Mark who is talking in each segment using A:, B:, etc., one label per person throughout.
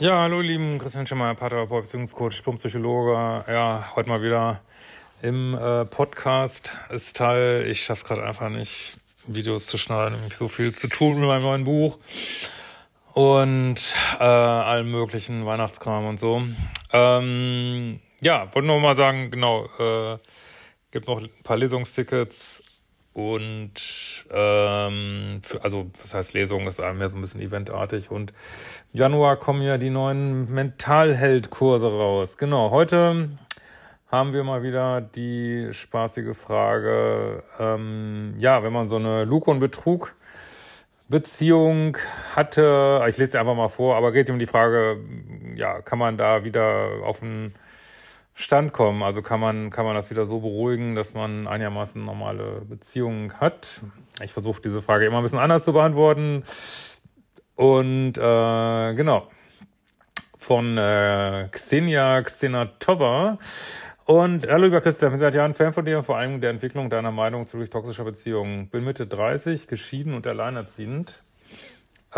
A: Ja, hallo lieben Christian Schimmer, Paartherapeut, Beziehungscoach, Diplompsychologe. Ja, heute mal wieder im äh, Podcast ist Teil. Ich schaff's gerade einfach nicht, Videos zu schneiden, nämlich so viel zu tun mit meinem neuen Buch und äh, allem möglichen Weihnachtskram und so. Ähm, ja, wollte nur mal sagen, genau, äh, gibt noch ein paar Lesungstickets und ähm, für, also was heißt Lesung, ist mehr so ein bisschen eventartig und Januar kommen ja die neuen Mentalheld-Kurse raus. Genau, heute haben wir mal wieder die spaßige Frage, ähm, ja, wenn man so eine Lug- und Betrug Beziehung hatte, ich lese sie einfach mal vor, aber geht um die Frage, ja, kann man da wieder auf einen Stand kommen? Also kann man, kann man das wieder so beruhigen, dass man einigermaßen normale Beziehungen hat? Ich versuche diese Frage immer ein bisschen anders zu beantworten. Und äh, genau, von äh, Xenia Xenatova. Und hallo lieber Christian, ich bin seit Jahren Fan von dir und vor allem der Entwicklung deiner Meinung zu toxischer Beziehungen. Bin Mitte 30, geschieden und alleinerziehend.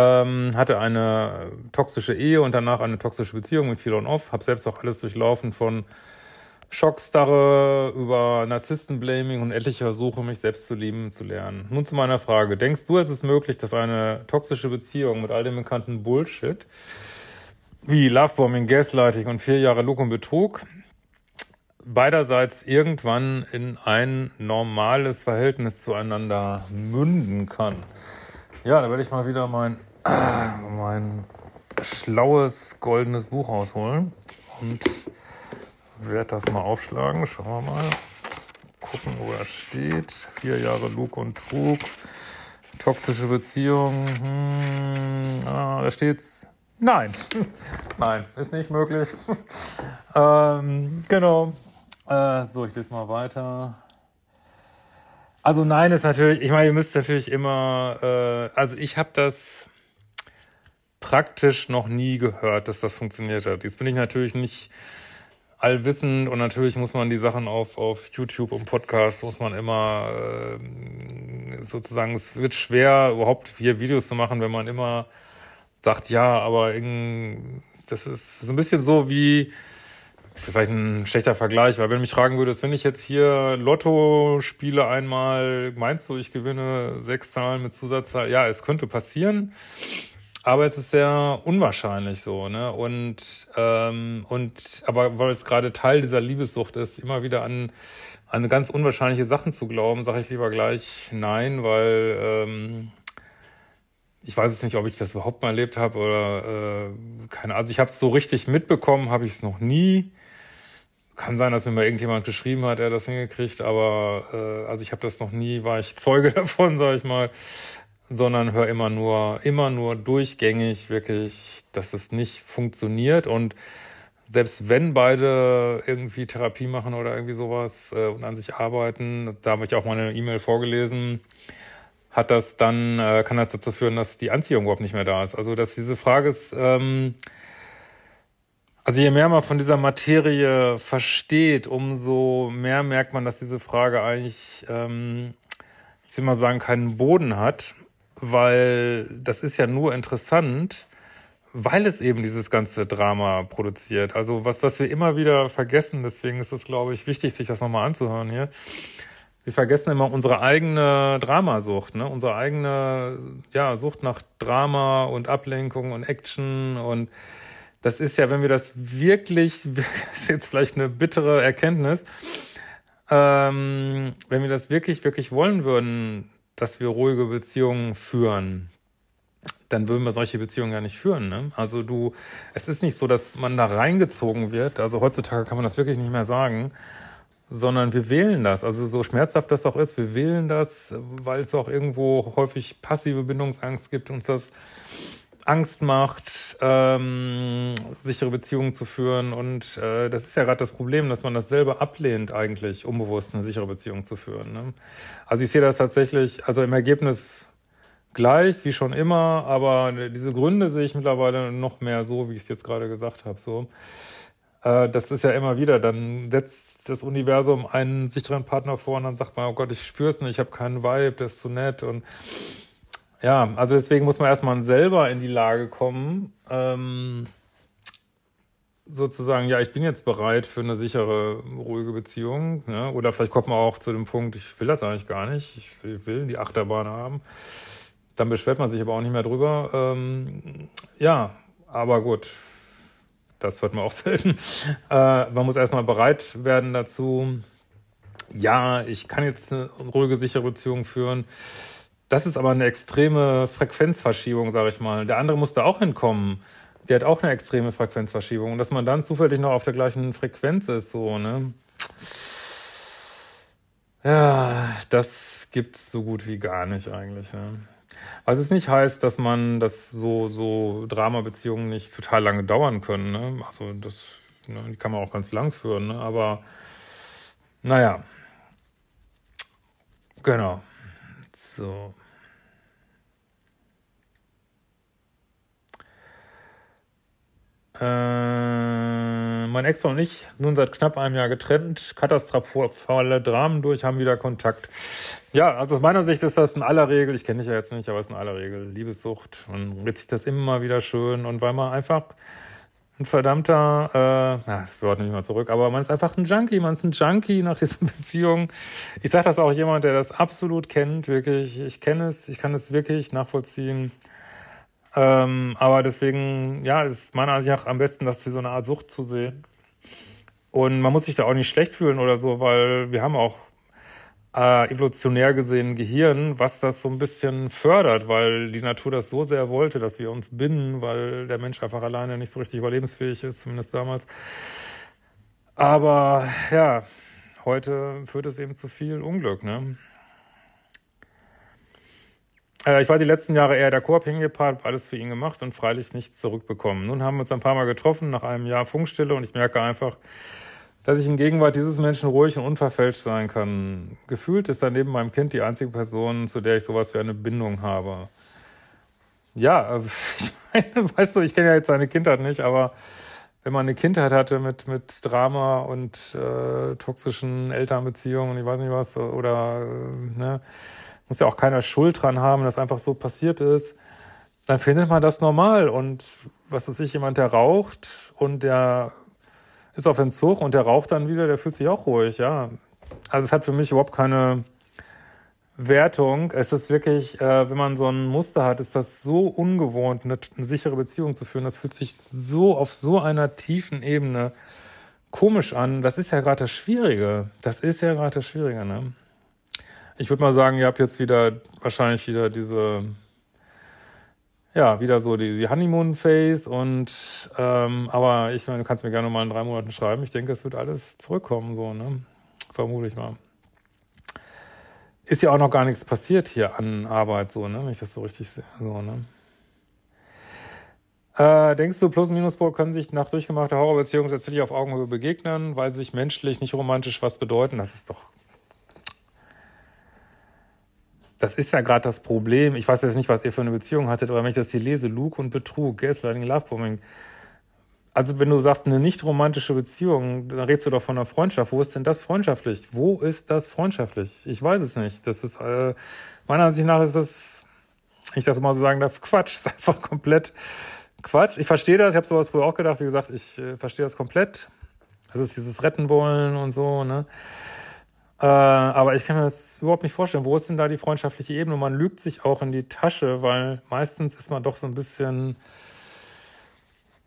A: Ähm, hatte eine toxische Ehe und danach eine toxische Beziehung mit viel on-off. Hab selbst auch alles durchlaufen von Schockstarre über Narzisstenblaming und etliche Versuche, mich selbst zu lieben zu lernen. Nun zu meiner Frage. Denkst du, es ist möglich, dass eine toxische Beziehung mit all dem bekannten Bullshit wie Lovebombing, Gaslighting und vier Jahre Lug und Betrug beiderseits irgendwann in ein normales Verhältnis zueinander münden kann. Ja, da werde ich mal wieder mein, äh, mein schlaues goldenes Buch rausholen und werde das mal aufschlagen. Schauen wir mal. Gucken, wo er steht. Vier Jahre Lug und Trug. Toxische Beziehung. Hm, ah, da steht's. Nein. Nein, ist nicht möglich. ähm, genau. Äh, so, ich lese mal weiter. Also nein ist natürlich, ich meine, ihr müsst natürlich immer, äh, also ich habe das praktisch noch nie gehört, dass das funktioniert hat. Jetzt bin ich natürlich nicht allwissend und natürlich muss man die Sachen auf, auf YouTube und Podcast muss man immer äh, sozusagen, es wird schwer, überhaupt hier Videos zu machen, wenn man immer sagt, ja, aber das ist so ein bisschen so wie, das ist vielleicht ein schlechter Vergleich, weil wenn du mich fragen würdest, wenn ich jetzt hier Lotto spiele einmal, meinst du, ich gewinne sechs Zahlen mit Zusatzzahl? Ja, es könnte passieren, aber es ist sehr unwahrscheinlich so, ne? Und ähm, und aber weil es gerade Teil dieser Liebessucht ist, immer wieder an an ganz unwahrscheinliche Sachen zu glauben, sage ich lieber gleich nein, weil ähm, ich weiß es nicht, ob ich das überhaupt mal erlebt habe oder äh, keine Ahnung. Also ich habe es so richtig mitbekommen, habe ich es noch nie. Kann sein, dass mir mal irgendjemand geschrieben hat, er das hingekriegt, aber äh, also ich habe das noch nie, war ich Zeuge davon, sage ich mal, sondern höre immer nur, immer nur durchgängig wirklich, dass es nicht funktioniert und selbst wenn beide irgendwie Therapie machen oder irgendwie sowas äh, und an sich arbeiten, da habe ich auch mal eine E-Mail vorgelesen, hat das dann, äh, kann das dazu führen, dass die Anziehung überhaupt nicht mehr da ist. Also dass diese Frage ist, ähm, also je mehr man von dieser Materie versteht, umso mehr merkt man, dass diese Frage eigentlich, ähm, ich will mal sagen, keinen Boden hat, weil das ist ja nur interessant, weil es eben dieses ganze Drama produziert. Also was, was wir immer wieder vergessen, deswegen ist es, glaube ich, wichtig, sich das nochmal anzuhören hier. Wir vergessen immer unsere eigene Dramasucht, ne? Unsere eigene, ja, Sucht nach Drama und Ablenkung und Action und das ist ja, wenn wir das wirklich, das ist jetzt vielleicht eine bittere Erkenntnis, ähm, wenn wir das wirklich, wirklich wollen würden, dass wir ruhige Beziehungen führen, dann würden wir solche Beziehungen ja nicht führen. Ne? Also du, es ist nicht so, dass man da reingezogen wird. Also heutzutage kann man das wirklich nicht mehr sagen, sondern wir wählen das. Also so schmerzhaft das auch ist, wir wählen das, weil es auch irgendwo häufig passive Bindungsangst gibt, uns das Angst macht, ähm, sichere Beziehungen zu führen. Und äh, das ist ja gerade das Problem, dass man das selber ablehnt, eigentlich unbewusst eine sichere Beziehung zu führen. Ne? Also ich sehe das tatsächlich, also im Ergebnis gleich, wie schon immer, aber diese Gründe sehe ich mittlerweile noch mehr so, wie ich es jetzt gerade gesagt habe. So. Äh, das ist ja immer wieder, dann setzt das Universum einen sicheren Partner vor und dann sagt man, oh Gott, ich spür's nicht, ich habe keinen Vibe, der ist zu nett und ja, also deswegen muss man erstmal selber in die Lage kommen, ähm, sozusagen, ja, ich bin jetzt bereit für eine sichere, ruhige Beziehung. Ne? Oder vielleicht kommt man auch zu dem Punkt, ich will das eigentlich gar nicht, ich will, will die Achterbahn haben. Dann beschwert man sich aber auch nicht mehr drüber. Ähm, ja, aber gut, das hört man auch selten. Äh, man muss erstmal bereit werden dazu. Ja, ich kann jetzt eine ruhige, sichere Beziehung führen. Das ist aber eine extreme Frequenzverschiebung, sage ich mal. Der andere muss da auch hinkommen der hat auch eine extreme Frequenzverschiebung. Und dass man dann zufällig noch auf der gleichen Frequenz ist, so, ne? Ja, das gibt's so gut wie gar nicht eigentlich, ne? Was es nicht heißt, dass man, dass so, so Drama-Beziehungen nicht total lange dauern können, ne? Also, das, ne, die kann man auch ganz lang führen, ne? Aber, naja. Genau. So. Äh, mein Ex und ich, nun seit knapp einem Jahr getrennt, katastrophale Dramen durch, haben wieder Kontakt. Ja, also aus meiner Sicht ist das in aller Regel, ich kenne dich ja jetzt nicht, aber es ist in aller Regel Liebessucht. Man redet sich das immer wieder schön und weil man einfach ein verdammter, äh, na, das Wort nicht mal zurück, aber man ist einfach ein Junkie, man ist ein Junkie nach diesen Beziehungen. Ich sage das auch jemand, der das absolut kennt, wirklich. Ich kenne es, ich kann es wirklich nachvollziehen. Ähm, aber deswegen, ja, ist meiner Ansicht nach am besten, das wie so eine Art Sucht zu sehen. Und man muss sich da auch nicht schlecht fühlen oder so, weil wir haben auch äh, evolutionär gesehen Gehirn, was das so ein bisschen fördert, weil die Natur das so sehr wollte, dass wir uns binden, weil der Mensch einfach alleine nicht so richtig überlebensfähig ist, zumindest damals. Aber ja, heute führt es eben zu viel Unglück, ne? Äh, ich war die letzten Jahre eher der co-abhängige Part, habe alles für ihn gemacht und freilich nichts zurückbekommen. Nun haben wir uns ein paar Mal getroffen, nach einem Jahr Funkstille, und ich merke einfach, dass ich in Gegenwart dieses Menschen ruhig und unverfälscht sein kann. Gefühlt ist er neben meinem Kind die einzige Person, zu der ich sowas wie eine Bindung habe. Ja, ich meine, weißt du, ich kenne ja jetzt seine Kindheit nicht, aber wenn man eine Kindheit hatte mit, mit Drama und äh, toxischen Elternbeziehungen und ich weiß nicht was, oder äh, ne, muss ja auch keiner Schuld dran haben, dass einfach so passiert ist, dann findet man das normal. Und was ist ich, jemand, der raucht und der ist auf Entzug und der raucht dann wieder, der fühlt sich auch ruhig, ja. Also es hat für mich überhaupt keine Wertung. Es ist wirklich, äh, wenn man so ein Muster hat, ist das so ungewohnt, eine, eine sichere Beziehung zu führen. Das fühlt sich so auf so einer tiefen Ebene komisch an. Das ist ja gerade das Schwierige. Das ist ja gerade das Schwierige, ne? Ich würde mal sagen, ihr habt jetzt wieder wahrscheinlich wieder diese, ja, wieder so die, die Honeymoon-Phase und ähm, aber ich meine, du kannst mir gerne mal in drei Monaten schreiben. Ich denke, es wird alles zurückkommen, so, ne? Vermute ich mal. Ist ja auch noch gar nichts passiert hier an Arbeit, so, ne? Wenn ich das so richtig sehe, so, ne? Äh, denkst du, Plus- und Minuspol können sich nach durchgemachter Horrorbeziehung tatsächlich auf Augenhöhe begegnen, weil sie sich menschlich nicht romantisch was bedeuten? Das ist doch das ist ja gerade das Problem. Ich weiß jetzt nicht, was ihr für eine Beziehung hattet, aber wenn ich das hier lese, Luke und Betrug, Gaslighting, Lovebombing. Also wenn du sagst, eine nicht romantische Beziehung, dann redest du doch von einer Freundschaft. Wo ist denn das freundschaftlich? Wo ist das freundschaftlich? Ich weiß es nicht. Das ist, äh, meiner Ansicht nach ist das, wenn ich das mal so sagen darf, Quatsch. ist einfach komplett Quatsch. Ich verstehe das. Ich habe sowas früher auch gedacht. Wie gesagt, ich äh, verstehe das komplett. Das ist dieses Retten wollen und so, ne? Äh, aber ich kann mir das überhaupt nicht vorstellen. Wo ist denn da die freundschaftliche Ebene? Und man lügt sich auch in die Tasche, weil meistens ist man doch so ein bisschen,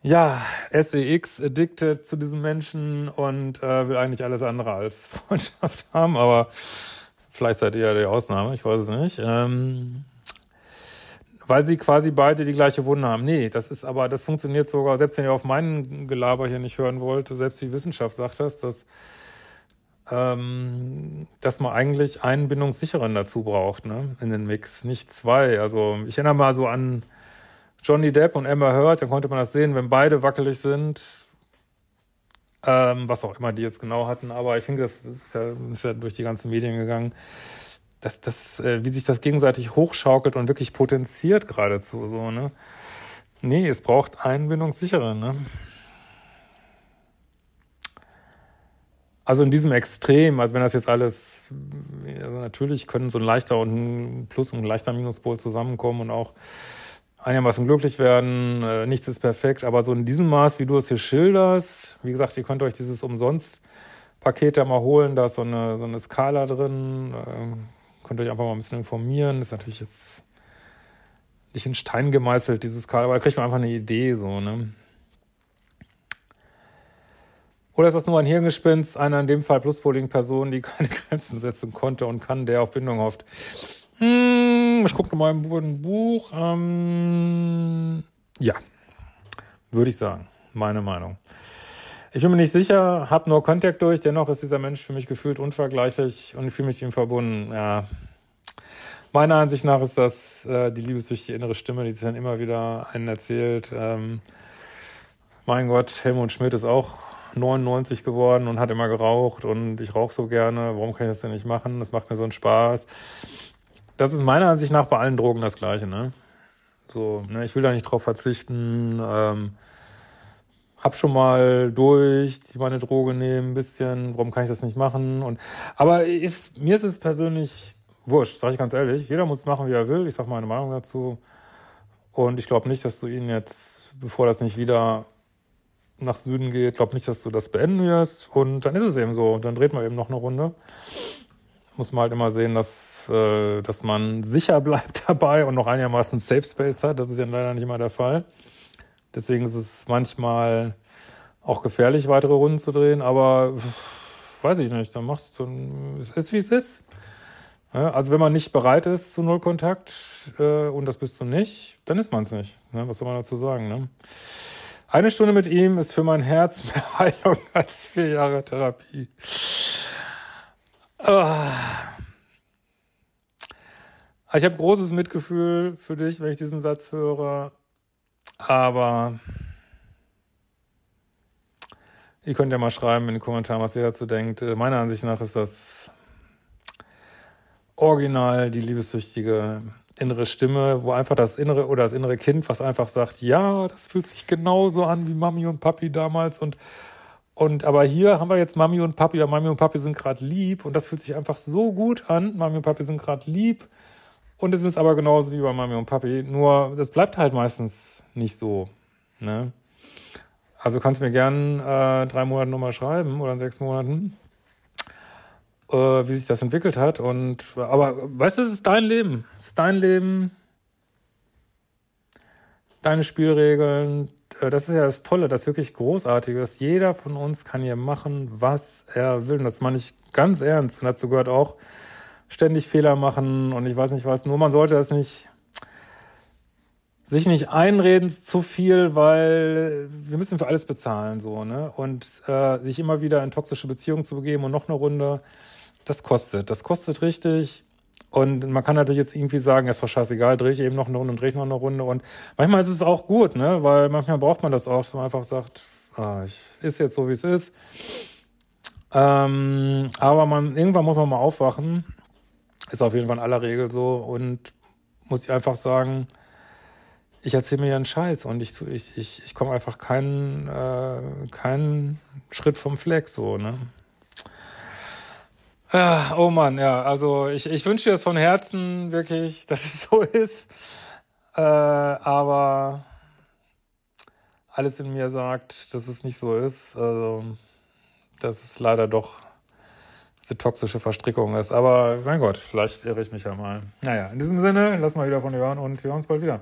A: ja, SEX addicted zu diesen Menschen und äh, will eigentlich alles andere als Freundschaft haben. Aber vielleicht seid ihr ja die Ausnahme, ich weiß es nicht. Ähm, weil sie quasi beide die gleiche Wunde haben. Nee, das ist aber, das funktioniert sogar, selbst wenn ihr auf meinen Gelaber hier nicht hören wollt, selbst die Wissenschaft sagt das, dass ähm, dass man eigentlich einen Bindungssicheren dazu braucht, ne, in den Mix, nicht zwei. Also ich erinnere mal so an Johnny Depp und Amber Heard, da konnte man das sehen, wenn beide wackelig sind, ähm, was auch immer die jetzt genau hatten, aber ich finde, das ist ja, ist ja durch die ganzen Medien gegangen, dass das, äh, wie sich das gegenseitig hochschaukelt und wirklich potenziert geradezu so, ne. Nee, es braucht einen Bindungssicheren, ne. Also in diesem Extrem, also wenn das jetzt alles, also natürlich können so ein leichter und ein Plus- und ein leichter Minuspol zusammenkommen und auch einigermaßen glücklich werden. Äh, nichts ist perfekt, aber so in diesem Maß, wie du es hier schilderst, wie gesagt, ihr könnt euch dieses umsonst Paket da mal holen, da ist so eine, so eine Skala drin. Äh, könnt euch einfach mal ein bisschen informieren. Ist natürlich jetzt nicht in Stein gemeißelt, dieses Skala, aber da kriegt man einfach eine Idee, so, ne? Oder ist das nur ein Hirngespinst, einer in dem Fall Pluspoling-Person, die keine Grenzen setzen konnte und kann, der auf Bindung hofft? Hm, ich gucke mal im Buch. Ähm, ja, würde ich sagen. Meine Meinung. Ich bin mir nicht sicher, habe nur Kontakt durch, dennoch ist dieser Mensch für mich gefühlt unvergleichlich und ich fühle mich ihm verbunden. Ja. Meiner Ansicht nach ist das äh, die liebessüchtige innere Stimme, die sich dann immer wieder einen erzählt. Ähm, mein Gott, Helmut Schmidt ist auch 99 geworden und hat immer geraucht und ich rauche so gerne. Warum kann ich das denn nicht machen? Das macht mir so einen Spaß. Das ist meiner Ansicht nach bei allen Drogen das Gleiche, ne? So, ne, ich will da nicht drauf verzichten. Ähm, hab schon mal durch, die meine Droge nehmen, ein bisschen, warum kann ich das nicht machen? Und aber ist, mir ist es persönlich wurscht, sage ich ganz ehrlich. Jeder muss machen, wie er will. Ich sage meine Meinung dazu. Und ich glaube nicht, dass du ihn jetzt, bevor das nicht wieder nach Süden geht, glaube nicht, dass du das beenden wirst. Und dann ist es eben so. Dann dreht man eben noch eine Runde. Muss man halt immer sehen, dass, äh, dass man sicher bleibt dabei und noch einigermaßen Safe Space hat. Das ist ja leider nicht immer der Fall. Deswegen ist es manchmal auch gefährlich, weitere Runden zu drehen, aber weiß ich nicht, dann machst du, es ist wie es ist. Also wenn man nicht bereit ist zu Nullkontakt äh, und das bist du nicht, dann ist man es nicht. Ne? Was soll man dazu sagen? Ne? Eine Stunde mit ihm ist für mein Herz mehr Heilung als vier Jahre Therapie. Ah. Ich habe großes Mitgefühl für dich, wenn ich diesen Satz höre. Aber ihr könnt ja mal schreiben in den Kommentaren, was ihr dazu denkt. Äh, meiner Ansicht nach ist das original die liebessüchtige innere Stimme, wo einfach das innere oder das innere Kind, was einfach sagt, ja, das fühlt sich genauso an wie Mami und Papi damals und und aber hier haben wir jetzt Mami und Papi, ja, Mami und Papi sind gerade lieb und das fühlt sich einfach so gut an. Mami und Papi sind gerade lieb und es ist aber genauso wie bei Mami und Papi, nur das bleibt halt meistens nicht so. Ne? Also kannst du mir gern äh, drei Monate nochmal schreiben oder in sechs Monaten, äh, wie sich das entwickelt hat. Und aber weißt du, es ist dein Leben. Es ist dein Leben, deine Spielregeln. Äh, das ist ja das Tolle, das wirklich Großartige, dass jeder von uns kann hier machen, was er will. Und das meine ich ganz ernst. Und dazu gehört auch, ständig Fehler machen und ich weiß nicht was. Nur man sollte das nicht sich nicht einreden zu viel, weil wir müssen für alles bezahlen so ne und äh, sich immer wieder in toxische Beziehungen zu begeben und noch eine Runde, das kostet, das kostet richtig. Und man kann natürlich jetzt irgendwie sagen, ist doch scheißegal, drehe ich eben noch eine Runde und drehe ich noch eine Runde. Und manchmal ist es auch gut, ne? Weil manchmal braucht man das auch, dass man einfach sagt, ah, ich ist jetzt so, wie es ist. Ähm, aber man, irgendwann muss man mal aufwachen ist auf jeden Fall in aller Regel so und muss ich einfach sagen, ich erzähle mir ja einen Scheiß und ich, ich, ich, ich komme einfach keinen, äh, keinen Schritt vom Fleck so, ne? Ja, oh Mann, ja, also ich, ich wünsche dir das von Herzen wirklich, dass es so ist. Äh, aber alles in mir sagt, dass es nicht so ist. Also, das ist leider doch diese toxische Verstrickung ist. Aber mein Gott, vielleicht irre ich mich ja mal. Naja, in diesem Sinne, lass mal wieder von dir hören und wir hören uns bald wieder.